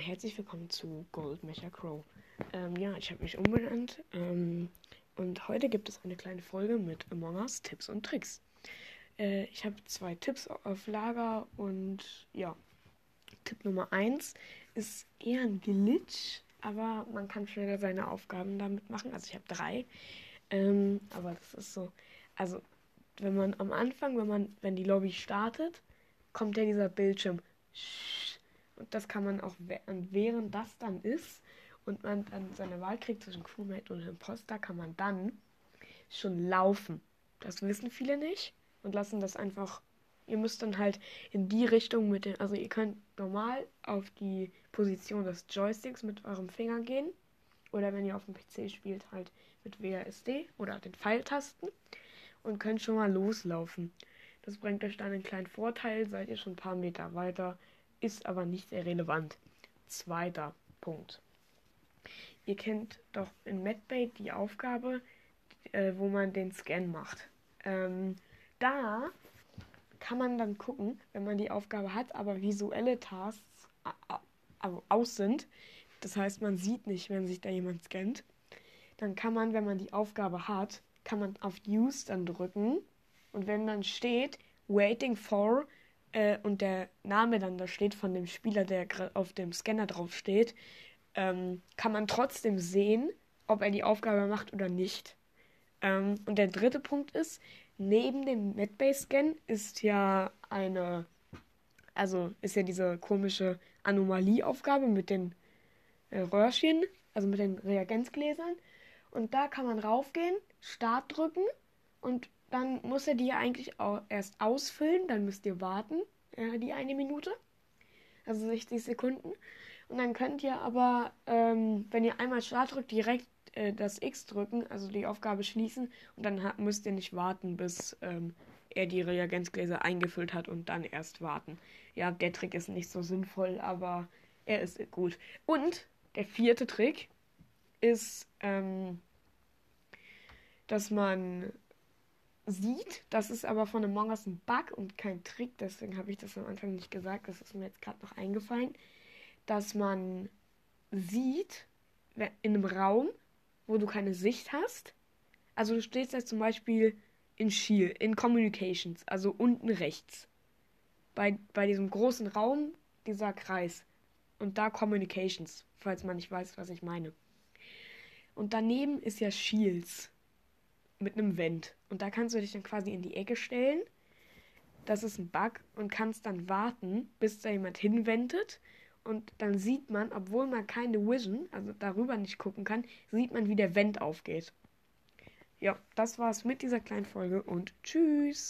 herzlich willkommen zu Gold Mecha Crow. Ähm, ja, ich habe mich umbenannt ähm, und heute gibt es eine kleine Folge mit Among Us Tipps und Tricks. Äh, ich habe zwei Tipps auf Lager und ja, Tipp Nummer 1 ist eher ein Glitch, aber man kann schneller seine Aufgaben damit machen. Also ich habe drei, ähm, aber das ist so, also wenn man am Anfang, wenn man, wenn die Lobby startet, kommt ja dieser Bildschirm. Und das kann man auch, während das dann ist und man dann seine Wahl kriegt zwischen Crewmate und Imposter, kann man dann schon laufen. Das wissen viele nicht und lassen das einfach. Ihr müsst dann halt in die Richtung mit den. Also, ihr könnt normal auf die Position des Joysticks mit eurem Finger gehen. Oder wenn ihr auf dem PC spielt, halt mit WASD oder den Pfeiltasten. Und könnt schon mal loslaufen. Das bringt euch dann einen kleinen Vorteil, seid ihr schon ein paar Meter weiter, ist aber nicht sehr relevant. Zweiter Punkt. Ihr kennt doch in Medbait die Aufgabe, äh, wo man den Scan macht. Ähm, da kann man dann gucken, wenn man die Aufgabe hat, aber visuelle Tasks also aus sind. Das heißt, man sieht nicht, wenn sich da jemand scannt. Dann kann man, wenn man die Aufgabe hat, kann man auf Use dann drücken und wenn dann steht Waiting for äh, und der Name dann da steht von dem Spieler, der auf dem Scanner drauf steht, ähm, kann man trotzdem sehen, ob er die Aufgabe macht oder nicht. Ähm, und der dritte Punkt ist, neben dem Medbase-Scan ist ja eine, also ist ja diese komische Anomalieaufgabe mit den äh, Röhrchen, also mit den Reagenzgläsern. Und da kann man raufgehen, Start drücken und dann muss er die ja eigentlich erst ausfüllen, dann müsst ihr warten, äh, die eine Minute, also 60 Sekunden. Und dann könnt ihr aber, ähm, wenn ihr einmal Start drückt, direkt äh, das X drücken, also die Aufgabe schließen und dann hat, müsst ihr nicht warten, bis ähm, er die Reagenzgläser eingefüllt hat und dann erst warten. Ja, der Trick ist nicht so sinnvoll, aber er ist gut. Und der vierte Trick ist, ähm, dass man sieht. Das ist aber von Among Us ein Bug und kein Trick, deswegen habe ich das am Anfang nicht gesagt. Das ist mir jetzt gerade noch eingefallen, dass man sieht in einem Raum, wo du keine Sicht hast. Also du stehst jetzt zum Beispiel in Shield, in Communications, also unten rechts. Bei, bei diesem großen Raum, dieser Kreis. Und da Communications, falls man nicht weiß, was ich meine. Und daneben ist ja Shields mit einem Vent. Und da kannst du dich dann quasi in die Ecke stellen. Das ist ein Bug und kannst dann warten, bis da jemand hinwendet. Und dann sieht man, obwohl man keine Vision, also darüber nicht gucken kann, sieht man, wie der Vent aufgeht. Ja, das war's mit dieser kleinen Folge und tschüss.